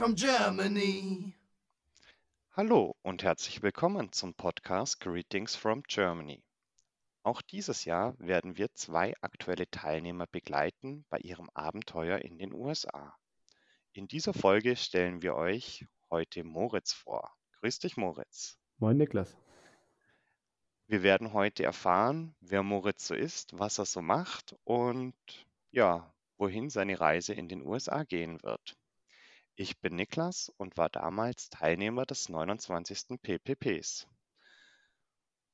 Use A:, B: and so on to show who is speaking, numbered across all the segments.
A: from Germany.
B: Hallo und herzlich willkommen zum Podcast Greetings from Germany. Auch dieses Jahr werden wir zwei aktuelle Teilnehmer begleiten bei ihrem Abenteuer in den USA. In dieser Folge stellen wir euch heute Moritz vor. Grüß dich, Moritz.
C: Moin, Niklas.
B: Wir werden heute erfahren, wer Moritz so ist, was er so macht und ja, wohin seine Reise in den USA gehen wird. Ich bin Niklas und war damals Teilnehmer des 29. PPPs.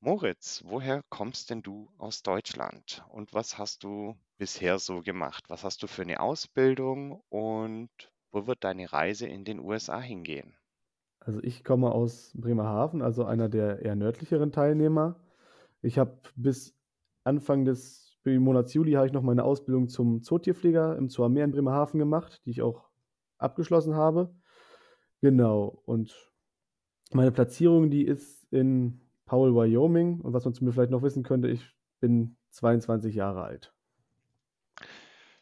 B: Moritz, woher kommst denn du aus Deutschland und was hast du bisher so gemacht? Was hast du für eine Ausbildung und wo wird deine Reise in den USA hingehen?
C: Also ich komme aus Bremerhaven, also einer der eher nördlicheren Teilnehmer. Ich habe bis Anfang des Monats Juli habe ich noch meine Ausbildung zum Zootierpfleger im Zoo am Meer in Bremerhaven gemacht, die ich auch abgeschlossen habe. Genau. Und meine Platzierung, die ist in Powell, Wyoming. Und was man zu mir vielleicht noch wissen könnte, ich bin 22 Jahre alt.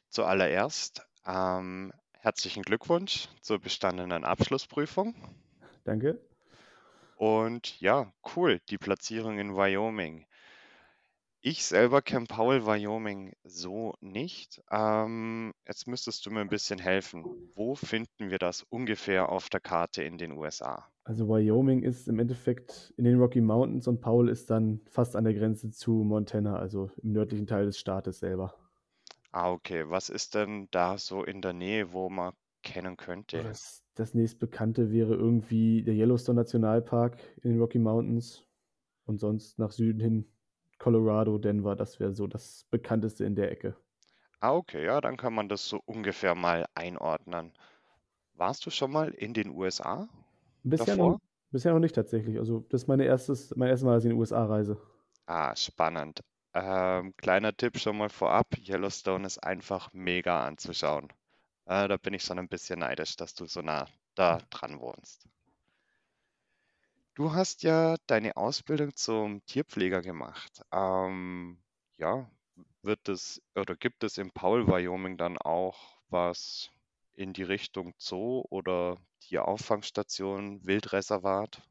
B: Zuallererst ähm, herzlichen Glückwunsch zur bestandenen Abschlussprüfung.
C: Danke.
B: Und ja, cool, die Platzierung in Wyoming. Ich selber kenne Powell, Wyoming so nicht. Ähm, jetzt müsstest du mir ein bisschen helfen. Wo finden wir das ungefähr auf der Karte in den USA?
C: Also Wyoming ist im Endeffekt in den Rocky Mountains und Powell ist dann fast an der Grenze zu Montana, also im nördlichen Teil des Staates selber.
B: Ah, okay. Was ist denn da so in der Nähe, wo man kennen könnte?
C: Das, das nächstbekannte wäre irgendwie der Yellowstone Nationalpark in den Rocky Mountains und sonst nach Süden hin Colorado, Denver, das wäre so das bekannteste in der Ecke.
B: Ah, okay, ja, dann kann man das so ungefähr mal einordnen. Warst du schon mal in den USA
C: Bisher noch, bisher noch nicht tatsächlich. Also das ist meine erstes, mein erstes Mal, dass ich in die USA reise.
B: Ah, spannend. Ähm, kleiner Tipp schon mal vorab, Yellowstone ist einfach mega anzuschauen. Äh, da bin ich schon ein bisschen neidisch, dass du so nah da dran wohnst. Du hast ja deine Ausbildung zum Tierpfleger gemacht. Ähm, ja, wird es oder gibt es in Paul, Wyoming dann auch was in die Richtung Zoo oder Tierauffangstation, Wildreservat?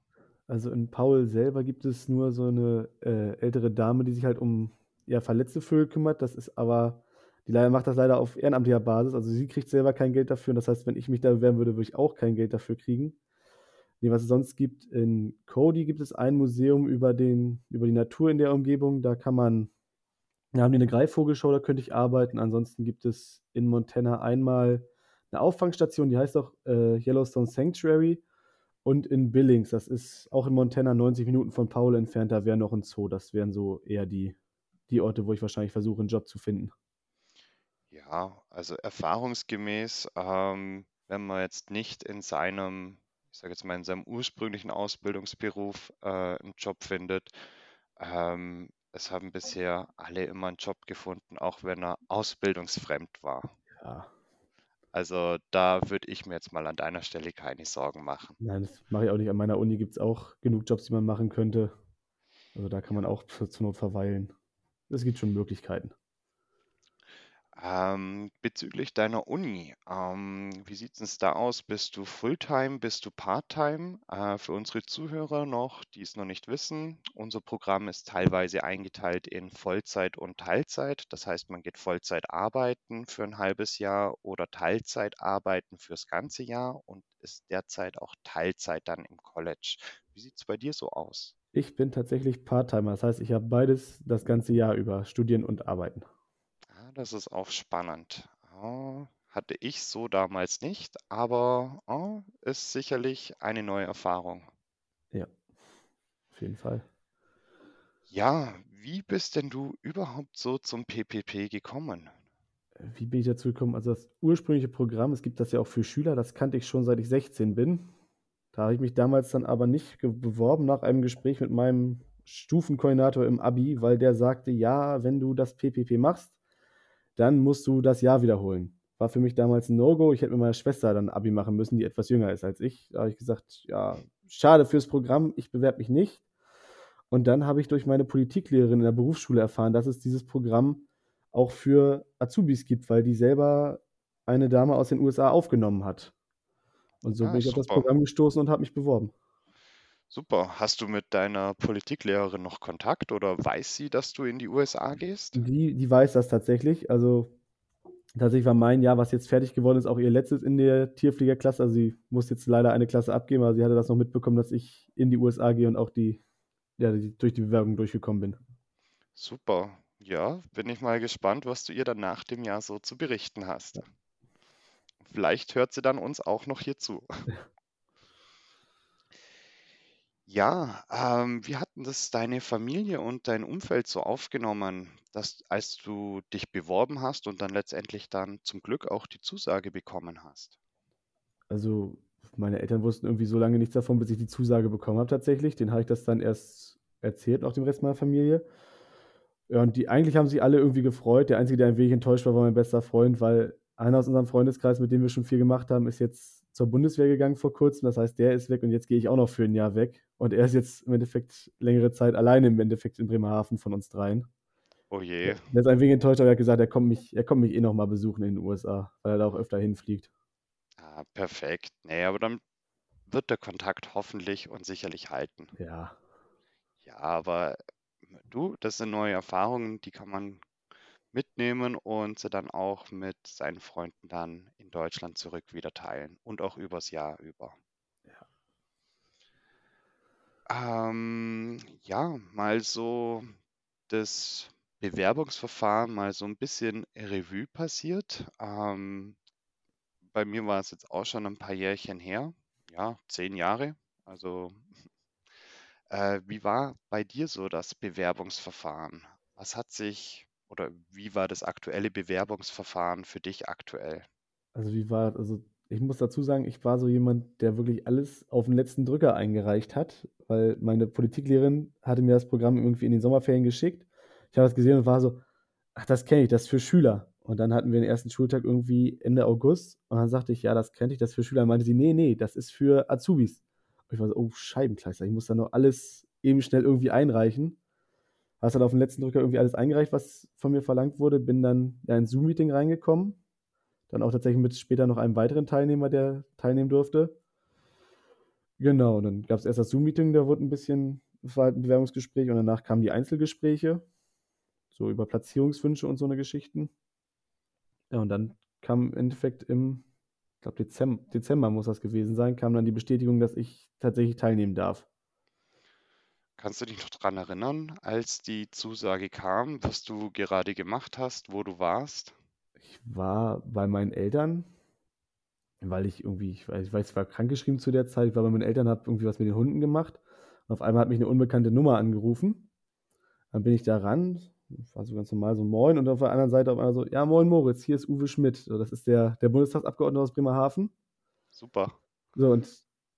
C: Also in Paul selber gibt es nur so eine äh, ältere Dame, die sich halt um ja, verletzte Vögel kümmert. Das ist aber, die macht das leider auf ehrenamtlicher Basis. Also sie kriegt selber kein Geld dafür. Das heißt, wenn ich mich da bewerben würde, würde ich auch kein Geld dafür kriegen. Nee, was es sonst gibt, in Cody gibt es ein Museum über, den, über die Natur in der Umgebung. Da kann man, da haben die eine Greifvogelshow, da könnte ich arbeiten. Ansonsten gibt es in Montana einmal eine Auffangstation, die heißt auch äh, Yellowstone Sanctuary. Und in Billings, das ist auch in Montana 90 Minuten von Paul entfernt, da wäre noch ein Zoo. Das wären so eher die, die Orte, wo ich wahrscheinlich versuche, einen Job zu finden.
B: Ja, also erfahrungsgemäß, ähm, wenn man jetzt nicht in seinem ich sage jetzt mal, in seinem ursprünglichen Ausbildungsberuf äh, einen Job findet. Ähm, es haben bisher alle immer einen Job gefunden, auch wenn er ausbildungsfremd war.
C: Ja.
B: Also da würde ich mir jetzt mal an deiner Stelle keine Sorgen machen.
C: Nein, das mache ich auch nicht. An meiner Uni gibt es auch genug Jobs, die man machen könnte. Also da kann man auch zur Not verweilen. Es gibt schon Möglichkeiten.
B: Ähm, bezüglich deiner Uni, ähm, wie sieht es da aus? Bist du Fulltime, bist du Parttime? Äh, für unsere Zuhörer noch, die es noch nicht wissen, unser Programm ist teilweise eingeteilt in Vollzeit und Teilzeit. Das heißt, man geht Vollzeit arbeiten für ein halbes Jahr oder Teilzeit arbeiten fürs ganze Jahr und ist derzeit auch Teilzeit dann im College. Wie sieht es bei dir so aus?
C: Ich bin tatsächlich Parttimer. Das heißt, ich habe beides das ganze Jahr über, studieren und arbeiten
B: das ist auch spannend. Oh, hatte ich so damals nicht, aber oh, ist sicherlich eine neue Erfahrung.
C: Ja, auf jeden Fall.
B: Ja, wie bist denn du überhaupt so zum PPP gekommen?
C: Wie bin ich dazu gekommen? Also das ursprüngliche Programm, es gibt das ja auch für Schüler, das kannte ich schon seit ich 16 bin. Da habe ich mich damals dann aber nicht beworben nach einem Gespräch mit meinem Stufenkoordinator im Abi, weil der sagte, ja, wenn du das PPP machst, dann musst du das Jahr wiederholen. War für mich damals ein No-Go. Ich hätte mit meiner Schwester dann Abi machen müssen, die etwas jünger ist als ich. Da habe ich gesagt, ja, schade fürs Programm, ich bewerbe mich nicht. Und dann habe ich durch meine Politiklehrerin in der Berufsschule erfahren, dass es dieses Programm auch für Azubis gibt, weil die selber eine Dame aus den USA aufgenommen hat. Und so
B: Ah,
C: bin ich auf das
B: super.
C: Programm gestoßen und habe mich beworben.
B: Super. Hast du mit deiner Politiklehrerin noch Kontakt oder weiß sie, dass du in die USA gehst?
C: Die, die weiß das tatsächlich. Also tatsächlich war mein Jahr, was jetzt fertig geworden ist, auch ihr letztes in der Tierfliegerklasse. Also sie muss jetzt leider eine Klasse abgeben, aber sie hatte das noch mitbekommen, dass ich in die USA gehe und auch die, ja, die, durch die Bewerbung durchgekommen bin.
B: Super. Ja, bin ich mal gespannt, was du ihr dann nach dem Jahr so zu berichten hast. Vielleicht hört sie dann uns auch noch hier zu. Ja, ähm, wie hatten das deine Familie und dein Umfeld so aufgenommen, dass als du dich beworben hast und dann letztendlich dann zum Glück auch die Zusage bekommen hast?
C: Also meine Eltern wussten irgendwie so lange nichts davon, bis ich die Zusage bekommen habe tatsächlich. Den habe ich das dann erst erzählt, auch dem Rest meiner Familie. Ja, und die eigentlich haben sich alle irgendwie gefreut. Der Einzige, der ein wenig enttäuscht war, war mein bester Freund, weil einer aus unserem Freundeskreis, mit dem wir schon viel gemacht haben, ist jetzt zur Bundeswehr gegangen vor kurzem. Das heißt, der ist weg und jetzt gehe ich auch noch für ein Jahr weg. Und er ist jetzt im Endeffekt längere Zeit alleine im Endeffekt in Bremerhaven von uns dreien.
B: Oh je.
C: Der ist ein wenig enttäuscht, aber er hat gesagt, er kommt mich, er kommt mich eh noch mal besuchen in den USA, weil er da auch öfter hinfliegt.
B: Ah, perfekt. Nee, aber dann wird der Kontakt hoffentlich und sicherlich halten.
C: Ja,
B: Ja, aber du, das sind neue Erfahrungen, die kann man mitnehmen und sie dann auch mit seinen Freunden dann in Deutschland zurück wieder teilen und auch übers Jahr über. Ähm, ja, mal so das Bewerbungsverfahren mal so ein bisschen Revue passiert. Ähm, bei mir war es jetzt auch schon ein paar Jährchen her, ja, zehn Jahre. Also, äh, wie war bei dir so das Bewerbungsverfahren? Was hat sich oder wie war das aktuelle Bewerbungsverfahren für dich aktuell?
C: Also wie war, also ich muss dazu sagen, ich war so jemand, der wirklich alles auf den letzten Drücker eingereicht hat, weil meine Politiklehrerin hatte mir das Programm irgendwie in den Sommerferien geschickt. Ich habe das gesehen und war so, ach, das kenne ich, das ist für Schüler. Und dann hatten wir den ersten Schultag irgendwie Ende August und dann sagte ich, ja, das kenne ich, das ist für Schüler. Und meinte sie, nee, nee, das ist für Azubis. Und ich war so, oh, Scheibenkleister, ich muss da noch alles eben schnell irgendwie einreichen. Habe dann auf den letzten Drücker irgendwie alles eingereicht, was von mir verlangt wurde, bin dann ja ins Zoom-Meeting reingekommen dann auch tatsächlich mit später noch einem weiteren Teilnehmer, der teilnehmen durfte. Genau, dann gab es erst das Zoom-Meeting, da wurde ein bisschen, halt ein Bewerbungsgespräch und danach kamen die Einzelgespräche, so über Platzierungswünsche und so eine Geschichten. Ja, und dann kam im Endeffekt im, ich glaube Dezember, Dezember muss das gewesen sein, kam dann die Bestätigung, dass ich tatsächlich teilnehmen darf.
B: Kannst du dich noch daran erinnern, als die Zusage kam, was du gerade gemacht hast, wo du warst?
C: Ich war bei meinen Eltern, weil ich irgendwie, ich weiß, ich weiß, ich war krankgeschrieben zu der Zeit, ich war bei meinen Eltern, habe irgendwie was mit den Hunden gemacht. Und auf einmal hat mich eine unbekannte Nummer angerufen. Dann bin ich da ran, war so ganz normal so Moin und auf der anderen Seite auf einmal so, ja Moin Moritz, hier ist Uwe Schmidt. So, das ist der, der Bundestagsabgeordnete aus Bremerhaven.
B: Super.
C: So, und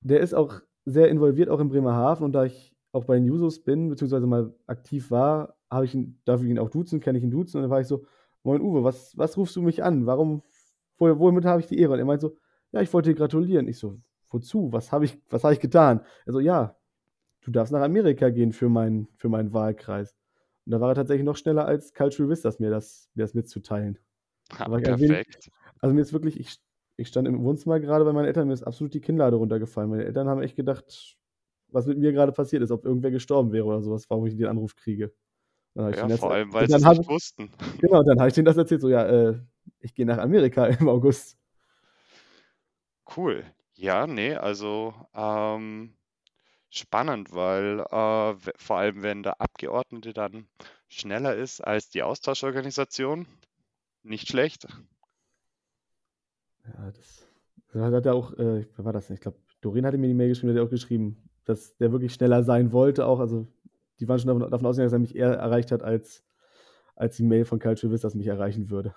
C: der ist auch sehr involviert, auch in Bremerhaven. Und da ich auch bei den Jusos bin, beziehungsweise mal aktiv war, habe ich ihn, darf ich ihn auch duzen, kenne ich ihn duzen. Und dann war ich so, Moin Uwe, was, was rufst du mich an? Warum, wo, womit habe ich die Ehre? Und er meint so, ja, ich wollte dir gratulieren. Ich so, wozu? Was habe ich, was habe ich getan? Er so, ja, du darfst nach Amerika gehen für, mein, für meinen Wahlkreis. Und da war er tatsächlich noch schneller als Cultural Vistas, mir das, mir das mitzuteilen. Wenig,
B: perfekt.
C: also mir ist wirklich, ich, ich stand im Wohnzimmer gerade bei meinen Eltern, mir ist absolut die Kinnlade runtergefallen. Meine Eltern haben echt gedacht, was mit mir gerade passiert ist, ob irgendwer gestorben wäre oder sowas, warum ich den Anruf kriege. Dann
B: Ja, vor allem, weil sie es nicht wussten.
C: Genau, dann habe ich denen das erzählt, so, ja, äh, ich gehe nach Amerika im August.
B: Cool. Ja, nee, also ähm, spannend, weil äh, vor allem, wenn der Abgeordnete dann schneller ist als die Austauschorganisation, nicht schlecht.
C: Ja, das, das hat er auch, äh, wer war das denn? Ich glaube, Doreen hatte mir die Mail geschrieben, hat er auch geschrieben, dass der wirklich schneller sein wollte auch. Also, die waren schon davon, davon ausgegangen, dass er mich eher erreicht hat, als, als die Mail von Cultural Vistas mich erreichen würde.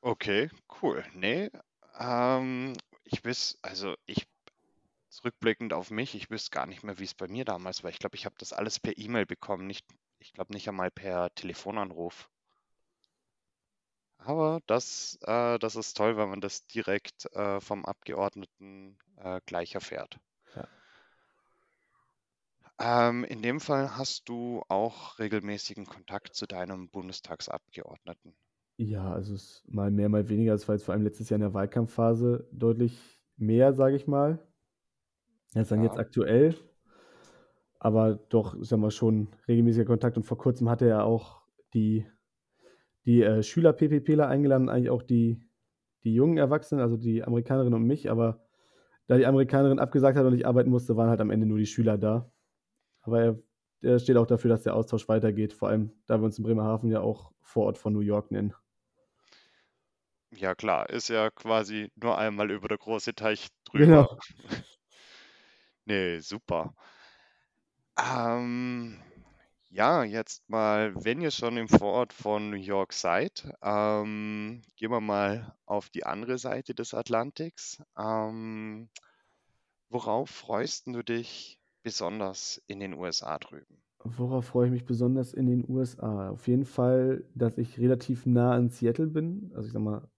B: Okay, cool. Nee, ähm, ich weiß, also ich zurückblickend auf mich, ich wüsste gar nicht mehr, wie es bei mir damals war. Ich glaube, ich habe das alles per E-Mail bekommen, nicht, ich glaube nicht einmal per Telefonanruf. Aber das, äh, das ist toll, wenn man das direkt äh, vom Abgeordneten äh, gleich erfährt. Ähm, in dem Fall hast du auch regelmäßigen Kontakt zu deinem Bundestagsabgeordneten.
C: Ja, also es ist mal mehr, mal weniger. Es war jetzt vor allem letztes Jahr in der Wahlkampfphase deutlich mehr, sage ich mal. Ist dann
B: Ja.
C: jetzt aktuell, aber doch, ich sag mal, schon regelmäßiger Kontakt. Und vor kurzem hatte er auch die, die äh, Schüler-PPPler eingeladen, eigentlich auch die, die jungen Erwachsenen, also die Amerikanerin und mich. Aber da die Amerikanerin abgesagt hat und ich arbeiten musste, waren halt am Ende nur die Schüler da. Aber er, er steht auch dafür, dass der Austausch weitergeht, vor allem da wir uns in Bremerhaven ja auch Vorort von New York nennen.
B: Ja, klar, ist ja quasi nur einmal über der große Teich drüber.
C: Genau.
B: Nee, super. Ähm, ja, jetzt mal, wenn ihr schon im Vorort von New York seid, ähm, gehen wir mal auf die andere Seite des Atlantiks. Ähm, worauf freust du dich besonders in den USA drüben?
C: Worauf freue ich mich besonders in den USA? Auf jeden Fall, dass ich relativ nah an Seattle bin. Also ich sag mal,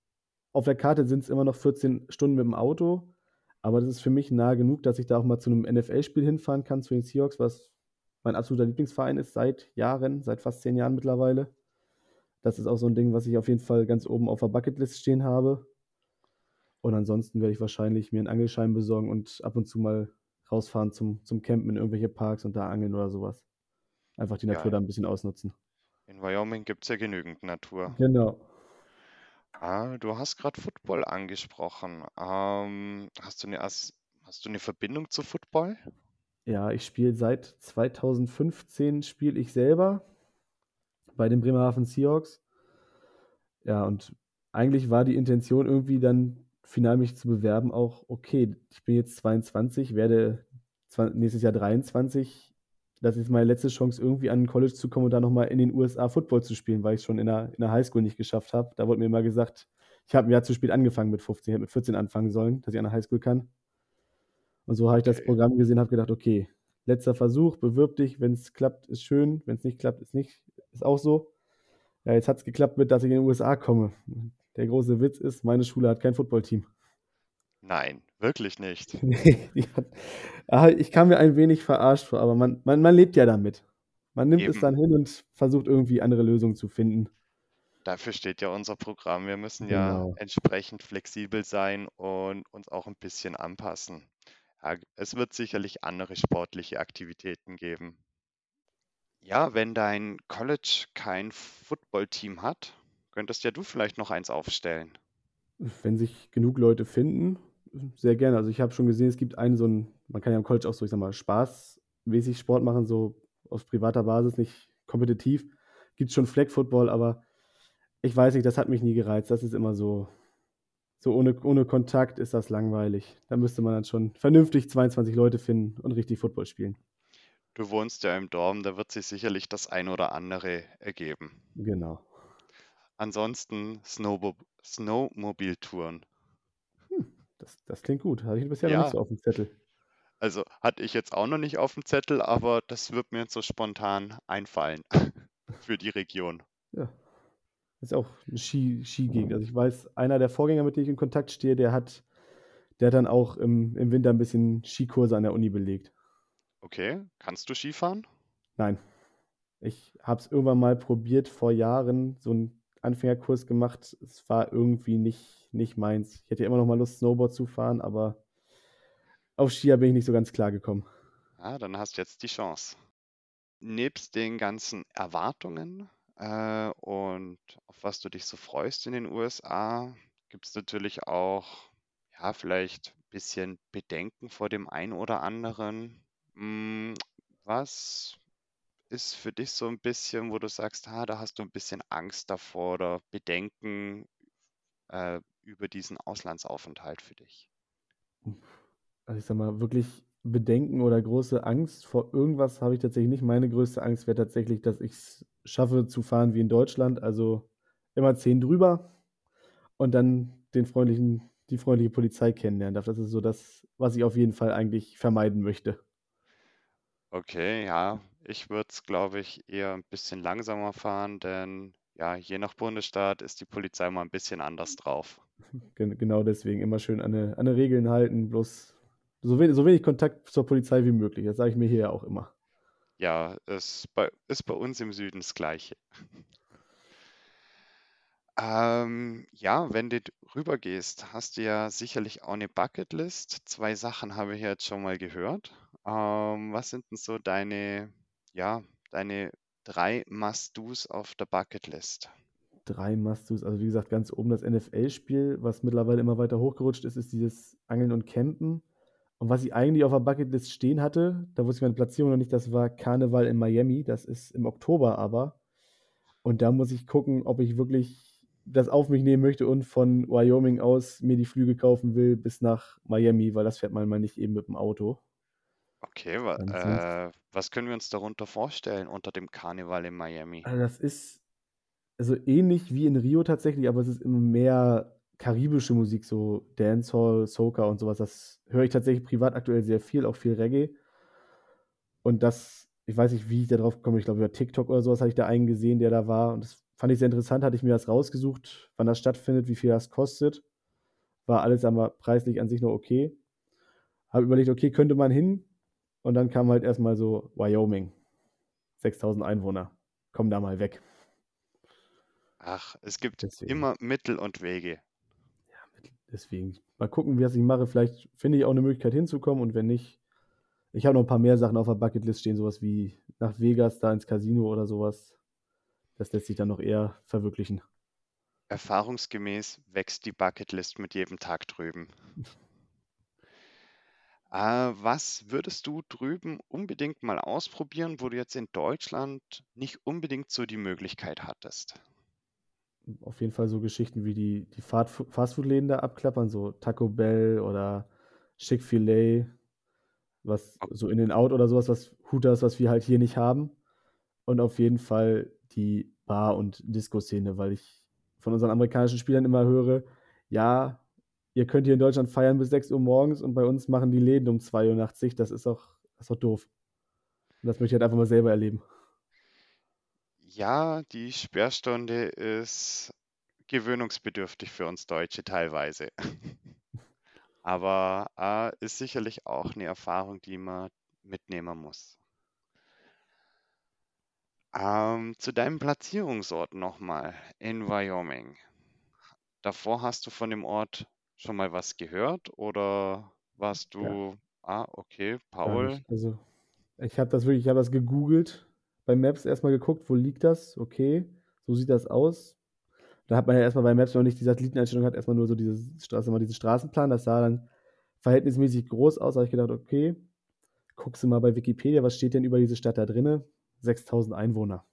C: auf der Karte sind es immer noch 14 Stunden mit dem Auto, aber das ist für mich nah genug, dass ich da auch mal zu einem NFL-Spiel hinfahren kann, zu den Seahawks, was mein absoluter Lieblingsverein ist seit Jahren, seit fast zehn Jahren mittlerweile. Das ist auch so ein Ding, was ich auf jeden Fall ganz oben auf der Bucketlist stehen habe. Und ansonsten werde ich wahrscheinlich mir einen Angelschein besorgen und ab und zu mal rausfahren zum, zum Campen in irgendwelche Parks und da angeln oder sowas. Einfach die Natur
B: Ja,
C: da ein bisschen ausnutzen.
B: in Wyoming gibt es ja genügend Natur.
C: Genau.
B: Ah, du hast gerade Football angesprochen. Ähm, hast du eine, As- hast du eine Verbindung zu Football?
C: Ja, ich spiele seit 2015 spiele ich selber bei den Bremerhaven Seahawks. Ja, und eigentlich war die Intention irgendwie dann final mich zu bewerben auch, okay, ich bin jetzt 22, werde nächstes Jahr 23. Das ist meine letzte Chance, irgendwie an ein College zu kommen und dann nochmal in den USA Football zu spielen, weil ich es schon in der, in der Highschool nicht geschafft habe. Da wurde mir immer gesagt, ich habe ein Jahr zu spät angefangen mit 15, ich hätte mit 14 anfangen sollen, dass ich an der Highschool kann. Und so habe ich das
B: Okay.
C: Programm gesehen, habe gedacht, okay, letzter Versuch, bewirb dich, wenn es klappt, ist schön, wenn es nicht klappt, ist nicht, ist auch so. Ja, jetzt hat es geklappt mit, dass ich in den USA komme. Der große Witz ist, meine Schule hat kein Footballteam.
B: Nein, wirklich nicht.
C: Hat, ah, ich kam mir ein wenig verarscht vor, aber man, man, man lebt ja damit. Man nimmt es dann
B: Eben,
C: hin und versucht irgendwie andere Lösungen zu finden.
B: dafür steht ja unser Programm. Wir müssen ja
C: Genau.
B: entsprechend flexibel sein und uns auch ein bisschen anpassen. Ja, es wird sicherlich andere sportliche Aktivitäten geben. Ja, wenn dein College kein Footballteam hat, könntest ja du vielleicht noch eins aufstellen.
C: Wenn sich genug Leute finden, sehr gerne. Also ich habe schon gesehen, es gibt einen so ein, man kann ja im College auch so, ich sag mal, spaßmäßig Sport machen, so auf privater Basis, nicht kompetitiv. Gibt schon Flag Football, aber ich weiß nicht, das hat mich nie gereizt. Das ist immer so, so ohne, ohne Kontakt ist das langweilig. Da müsste man dann schon vernünftig 22 Leute finden und richtig Football spielen.
B: Du wohnst ja im Dorm, da wird sich sicherlich das ein oder andere ergeben.
C: Genau.
B: Ansonsten Snowbo Snowmobiltouren.
C: Hm, das, das klingt gut. Habe ich bisher noch nicht
B: Ja,
C: so auf dem Zettel.
B: also hatte ich jetzt auch noch nicht auf dem Zettel, aber das wird mir jetzt so spontan einfallen für die Region.
C: Ja. Das ist auch eine Ski, Skigegend. Also ich weiß, einer der Vorgänger, mit denen ich in Kontakt stehe, der hat, der hat dann auch im, im Winter ein bisschen Skikurse an der Uni belegt.
B: Okay, kannst du Skifahren?
C: Nein, ich habe es irgendwann mal probiert, vor Jahren so einen Anfängerkurs gemacht. Es war irgendwie nicht, nicht meins. Ich hätte immer noch mal Lust, Snowboard zu fahren, aber auf Skier bin ich nicht so ganz klar gekommen.
B: Ah, dann hast du jetzt die Chance. Nebst den ganzen Erwartungen äh, und auf was du dich so freust in den USA, gibt es natürlich auch, ja, vielleicht ein bisschen Bedenken vor dem einen oder anderen. Hm, was ist für dich so ein bisschen, wo du sagst, ah, da hast du ein bisschen Angst davor oder Bedenken äh, über diesen Auslandsaufenthalt für dich?
C: Also ich sag mal, wirklich Bedenken oder große Angst vor irgendwas habe ich tatsächlich nicht. Meine größte Angst wäre tatsächlich, dass ich es schaffe zu fahren wie in Deutschland, also immer 10 drüber und dann den freundlichen, die freundliche Polizei kennenlernen darf. Das ist so das, was ich auf jeden Fall eigentlich vermeiden möchte.
B: Okay, ja, ich würde es, glaube ich, eher ein bisschen langsamer fahren, denn ja, je nach Bundesstaat ist die Polizei mal ein bisschen anders drauf.
C: Gen genau deswegen immer schön an eine Regeln halten, bloß so wenig, so wenig Kontakt zur Polizei wie möglich. Das sage ich mir hier ja auch immer.
B: Ja, ist bei, ist bei uns im Süden das Gleiche. Ähm, ja, wenn du rübergehst, hast du ja sicherlich auch eine Bucketlist. Zwei Sachen habe ich jetzt schon mal gehört. Ähm, was sind denn so deine, ja, deine drei Must-Dos auf der Bucketlist?
C: Drei Must-Dos. Also wie gesagt, ganz oben das NFL-Spiel, was mittlerweile immer weiter hochgerutscht ist, ist dieses Angeln und Campen. Und was ich eigentlich auf der Bucketlist stehen hatte, da wusste ich meine Platzierung noch nicht, das war Karneval in Miami. Das ist im Oktober aber. Und da muss ich gucken, ob ich wirklich das auf mich nehmen möchte und von Wyoming aus mir die Flüge kaufen will bis nach Miami, weil das fährt man mal nicht eben mit dem Auto.
B: Okay, wa äh, was können wir uns darunter vorstellen unter dem Karneval in Miami?
C: Also das ist also ähnlich wie in Rio tatsächlich, aber es ist immer mehr karibische Musik, so Dancehall, Soca und sowas. Das höre ich tatsächlich privat aktuell sehr viel, auch viel Reggae. Und das, ich weiß nicht, wie ich da drauf komme, ich glaube über TikTok oder sowas habe ich da einen gesehen, der da war und das fand ich sehr interessant, hatte ich mir das rausgesucht, wann das stattfindet, wie viel das kostet. War alles aber preislich an sich noch okay. Habe überlegt, okay, könnte man hin, und dann kam halt erstmal so Wyoming. 6000 Einwohner. Komm da mal weg.
B: Ach, es gibt deswegen. immer Mittel und Wege.
C: Ja, deswegen. Mal gucken, wie was ich mache. Vielleicht finde ich auch eine Möglichkeit hinzukommen und wenn nicht, ich habe noch ein paar mehr Sachen auf der Bucketlist stehen, sowas wie nach Vegas, da ins Casino oder sowas. Das lässt sich dann noch eher verwirklichen.
B: Erfahrungsgemäß wächst die Bucketlist mit jedem Tag drüben. Äh, was würdest du drüben unbedingt mal ausprobieren, wo du jetzt in Deutschland nicht unbedingt so die Möglichkeit hattest?
C: Auf jeden Fall so Geschichten wie die, die Fastfood-Läden da abklappern, so Taco Bell oder Chick-fil-A, was so in den Out oder sowas, was Hooters, was wir halt hier nicht haben. Und auf jeden Fall die Bar- und Disco-Szene, weil ich von unseren amerikanischen Spielern immer höre, ja, ihr könnt hier in Deutschland feiern bis 6 Uhr morgens und bei uns machen die Läden um 2 Uhr nachts sich. Das ist doch, das ist doch doof. Und das möchte ich halt einfach mal selber erleben.
B: Ja, die Sperrstunde ist gewöhnungsbedürftig für uns Deutsche teilweise. Aber äh, ist sicherlich auch eine Erfahrung, die man mitnehmen muss. Ähm, zu deinem Platzierungsort nochmal in Wyoming. Davor hast du von dem Ort schon mal was gehört oder warst Ja. du, ah, okay, Paul,
C: Also, ich habe das wirklich, ich habe das gegoogelt, bei Maps erstmal geguckt, wo liegt das? Okay, so sieht das aus. Da hat man ja erstmal bei Maps noch nicht die Satelliteneinstellung, hat erstmal nur so diese Straße, mal diesen Straßenplan, das sah dann verhältnismäßig groß aus. Da habe ich gedacht, okay, guckst du mal bei Wikipedia, was steht denn über diese Stadt da drinne? 6000 Einwohner.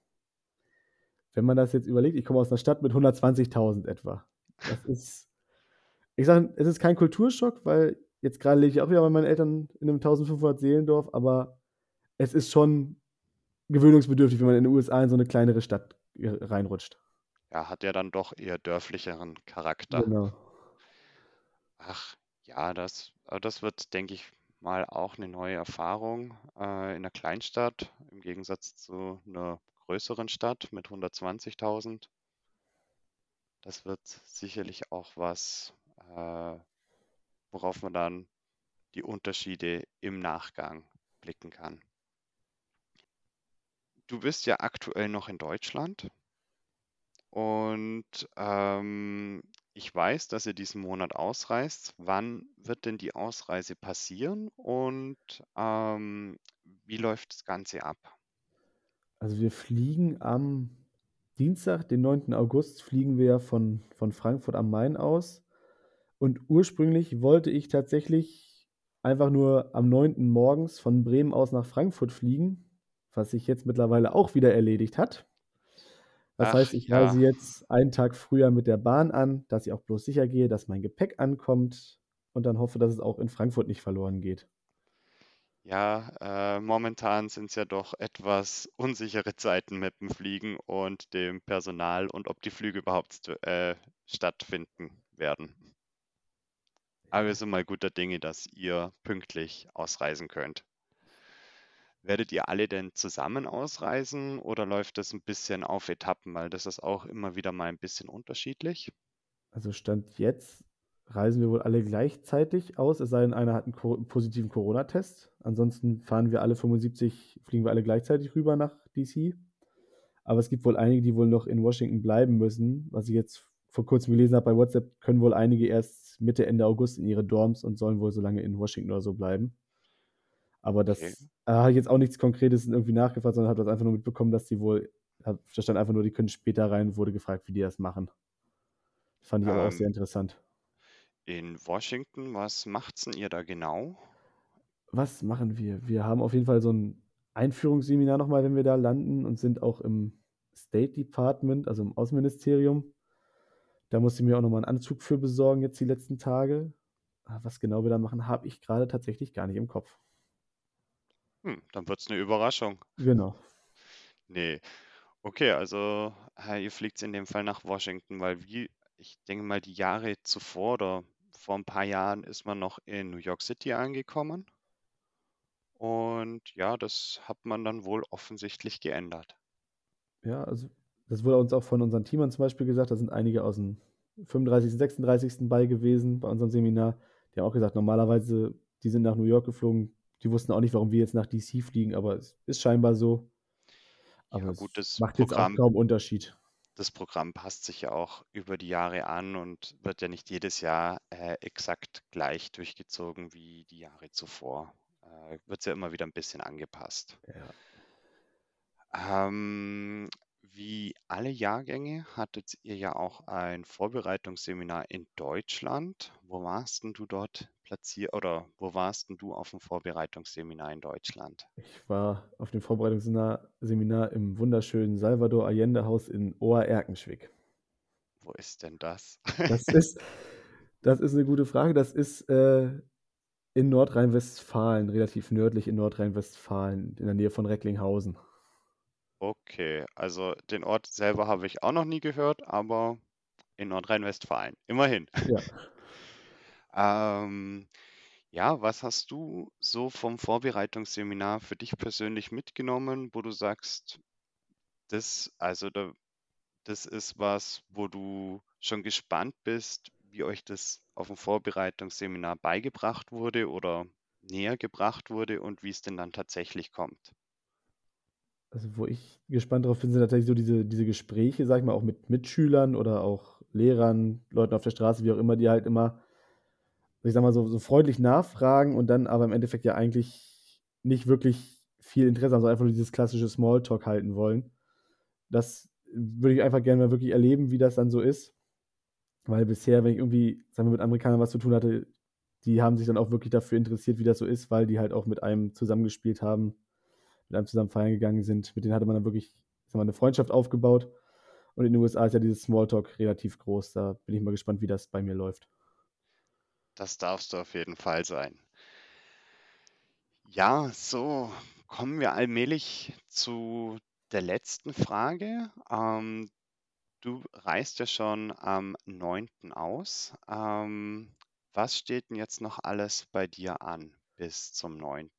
C: Wenn man das jetzt überlegt, ich komme aus einer Stadt mit 120.000 etwa. Das ist ich sage, es ist kein Kulturschock, weil jetzt gerade lebe ich auch wieder bei meinen Eltern in einem 1500 Seelendorf, aber es ist schon gewöhnungsbedürftig, wenn man in den USA in so eine kleinere Stadt reinrutscht.
B: Ja, hat ja dann doch eher dörflicheren Charakter. Genau. Ach, ja, das, das wird, denke ich, mal auch eine neue Erfahrung äh, in einer Kleinstadt im Gegensatz zu einer größeren Stadt mit 120.000. Das wird sicherlich auch was, äh, worauf man dann die Unterschiede im Nachgang blicken kann. Du bist ja aktuell noch in Deutschland und ähm, ich weiß, dass ihr diesen Monat ausreist. Wann wird denn die Ausreise passieren und ähm, wie läuft das Ganze ab?
C: Also wir fliegen am Dienstag, den 9. August, fliegen wir von, von Frankfurt am Main aus. Und ursprünglich wollte ich tatsächlich einfach nur am 9. morgens von Bremen aus nach Frankfurt fliegen, was sich jetzt mittlerweile auch wieder erledigt hat. Das Ach, heißt, ich ja. reise jetzt einen Tag früher mit der Bahn an, dass ich auch bloß sicher gehe, dass mein Gepäck ankommt und dann hoffe, dass es auch in Frankfurt nicht verloren geht.
B: Ja, äh, momentan sind es ja doch etwas unsichere Zeiten mit dem Fliegen und dem Personal und ob die Flüge überhaupt äh, stattfinden werden. Aber wir sind mal guter Dinge, dass ihr pünktlich ausreisen könnt. Werdet ihr alle denn zusammen ausreisen oder läuft das ein bisschen auf Etappen? Weil das ist auch immer wieder mal ein bisschen unterschiedlich.
C: Also Stand jetzt reisen wir wohl alle gleichzeitig aus, es sei denn, einer hat einen positiven Corona-Test. Ansonsten fahren wir alle 75, fliegen wir alle gleichzeitig rüber nach DC. Aber es gibt wohl einige, die wohl noch in Washington bleiben müssen, was ich jetzt vor kurzem gelesen habe bei WhatsApp, können wohl einige erst Mitte, Ende August in ihre Dorms und sollen wohl so lange in Washington oder so bleiben. Aber das
B: Okay.
C: äh, habe ich jetzt auch nichts Konkretes irgendwie nachgefragt, sondern habe das einfach nur mitbekommen, dass die wohl, da stand einfach nur, die können später rein, wurde gefragt, wie die das machen. Fand ich aber auch sehr
B: Ähm,
C: interessant.
B: in Washington, was macht's denn ihr da genau?
C: Was machen wir? Wir haben auf jeden Fall so ein Einführungsseminar nochmal, wenn wir da landen und sind auch im State Department, also im Außenministerium. Da musste ich mir auch nochmal einen Anzug für besorgen jetzt die letzten Tage. Ah, Was genau wir da machen, habe ich gerade tatsächlich gar nicht im Kopf.
B: Hm, dann wird's eine Überraschung.
C: Genau.
B: Nee. Okay, also äh, ihr fliegt in dem Fall nach Washington, weil wie, ich denke mal, die Jahre zuvor oder vor ein paar Jahren ist man noch in New York City angekommen. Und ja, das hat man dann wohl offensichtlich geändert.
C: Ja, also das wurde uns auch von unseren Teamern zum Beispiel gesagt. Da sind einige aus dem 35., 36. bei gewesen bei unserem Seminar. Die haben auch gesagt, normalerweise, die sind nach New York geflogen. Die wussten auch nicht, warum wir jetzt nach DC fliegen, aber es ist scheinbar so. Aber
B: Ja,
C: es
B: gut, das
C: macht jetzt auch
B: Programm,
C: kaum Unterschied.
B: das Programm passt sich ja auch über die Jahre an und wird ja nicht jedes Jahr äh, exakt gleich durchgezogen wie die Jahre zuvor. Äh, wird ja immer wieder ein bisschen angepasst.
C: Ja.
B: Ähm, wie alle Jahrgänge hattet ihr ja auch ein Vorbereitungsseminar in Deutschland. Wo warst denn du dort platziert oder wo warst denn du auf dem Vorbereitungsseminar in Deutschland?
C: Ich war auf dem Vorbereitungsseminar Seminar im wunderschönen Salvador Allende Haus in Ohr-Erkenschwick.
B: Wo ist denn das?
C: Das ist, das ist eine gute Frage. Das ist äh, in Nordrhein-Westfalen, relativ nördlich in Nordrhein-Westfalen, in der Nähe von Recklinghausen.
B: Okay, also den Ort selber habe ich auch noch nie gehört, aber in Nordrhein-Westfalen, immerhin.
C: Ja.
B: Ähm, ja, was hast du so vom Vorbereitungsseminar für dich persönlich mitgenommen, wo du sagst, das, also da, das ist was, wo du schon gespannt bist, wie euch das auf dem Vorbereitungsseminar beigebracht wurde oder näher gebracht wurde und wie es denn dann tatsächlich kommt?
C: Also, wo ich gespannt drauf bin, sind tatsächlich so diese, diese Gespräche, sag ich mal, auch mit Mitschülern oder auch Lehrern, Leuten auf der Straße, wie auch immer, die halt immer, ich sag mal, so, so freundlich nachfragen und dann aber im Endeffekt ja eigentlich nicht wirklich viel Interesse haben, sondern einfach nur dieses klassische Smalltalk halten wollen. Das würde ich einfach gerne mal wirklich erleben, wie das dann so ist. Weil bisher, wenn ich irgendwie, sagen wir, mit Amerikanern was zu tun hatte, die haben sich dann auch wirklich dafür interessiert, wie das so ist, weil die halt auch mit einem zusammengespielt haben, mit einem zusammen feiern gegangen sind. Mit denen hatte man dann wirklich, mal, eine Freundschaft aufgebaut. Und in den USA ist ja dieses Smalltalk relativ groß. Da bin ich mal gespannt, wie das bei mir läuft.
B: Das darfst du auf jeden Fall sein. Ja, so kommen wir allmählich zu der letzten Frage. Ähm, du reist ja schon am 9. aus. Ähm, was steht denn jetzt noch alles bei dir an bis zum 9.?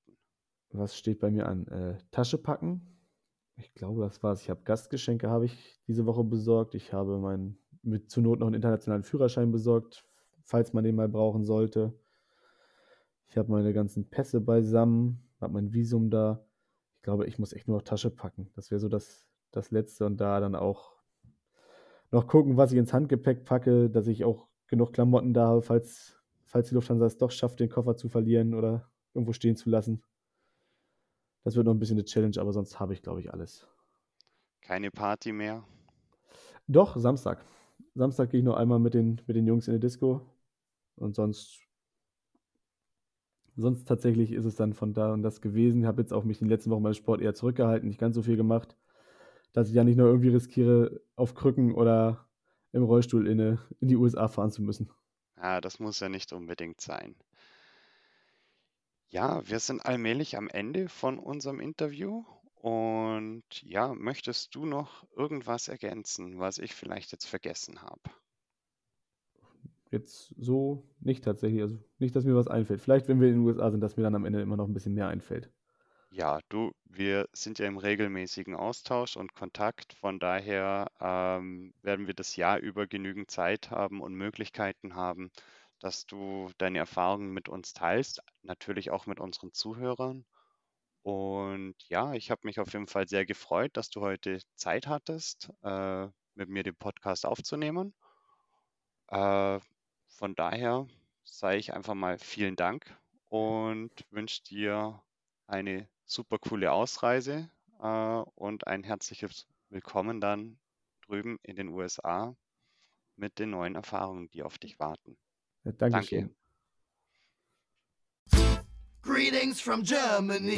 C: Was steht bei mir an? Äh, Tasche packen. Ich glaube, das war's. Ich habe Gastgeschenke habe ich diese Woche besorgt. Ich habe meinen mit zur Not noch einen internationalen Führerschein besorgt, falls man den mal brauchen sollte. Ich habe meine ganzen Pässe beisammen, habe mein Visum da. Ich glaube, ich muss echt nur noch Tasche packen. Das wäre so das, das Letzte und da dann auch noch gucken, was ich ins Handgepäck packe, dass ich auch genug Klamotten da habe, falls, falls die Lufthansa es doch schafft, den Koffer zu verlieren oder irgendwo stehen zu lassen. Das wird noch ein bisschen eine Challenge, aber sonst habe ich, glaube ich, alles.
B: Keine Party mehr?
C: Doch, Samstag. Samstag gehe ich noch einmal mit den, mit den Jungs in die Disco. Und sonst, sonst tatsächlich ist es dann von da und das gewesen. Ich habe jetzt auch mich in den letzten Wochen beim Sport eher zurückgehalten, nicht ganz so viel gemacht, dass ich ja nicht nur irgendwie riskiere, auf Krücken oder im Rollstuhl in, eine, in die USA fahren zu müssen.
B: Ja, das muss ja nicht unbedingt sein. Ja, wir sind allmählich am Ende von unserem Interview. Und ja, möchtest du noch irgendwas ergänzen, was ich vielleicht jetzt vergessen habe?
C: Jetzt so nicht tatsächlich. Also nicht, dass mir was einfällt. Vielleicht, wenn wir in den USA sind, dass mir dann am Ende immer noch ein bisschen mehr einfällt.
B: Ja, du, wir sind ja im regelmäßigen Austausch und Kontakt. Von daher ähm, werden wir das Jahr über genügend Zeit haben und Möglichkeiten haben, dass du deine Erfahrungen mit uns teilst, natürlich auch mit unseren Zuhörern. Und ja, ich habe mich auf jeden Fall sehr gefreut, dass du heute Zeit hattest, äh, mit mir den Podcast aufzunehmen. Äh, von daher sage ich einfach mal vielen Dank und wünsche dir eine super coole Ausreise äh, und ein herzliches Willkommen dann drüben in den USA mit den neuen Erfahrungen, die auf dich warten.
C: Ja.
A: Danke. Greetings from Germany.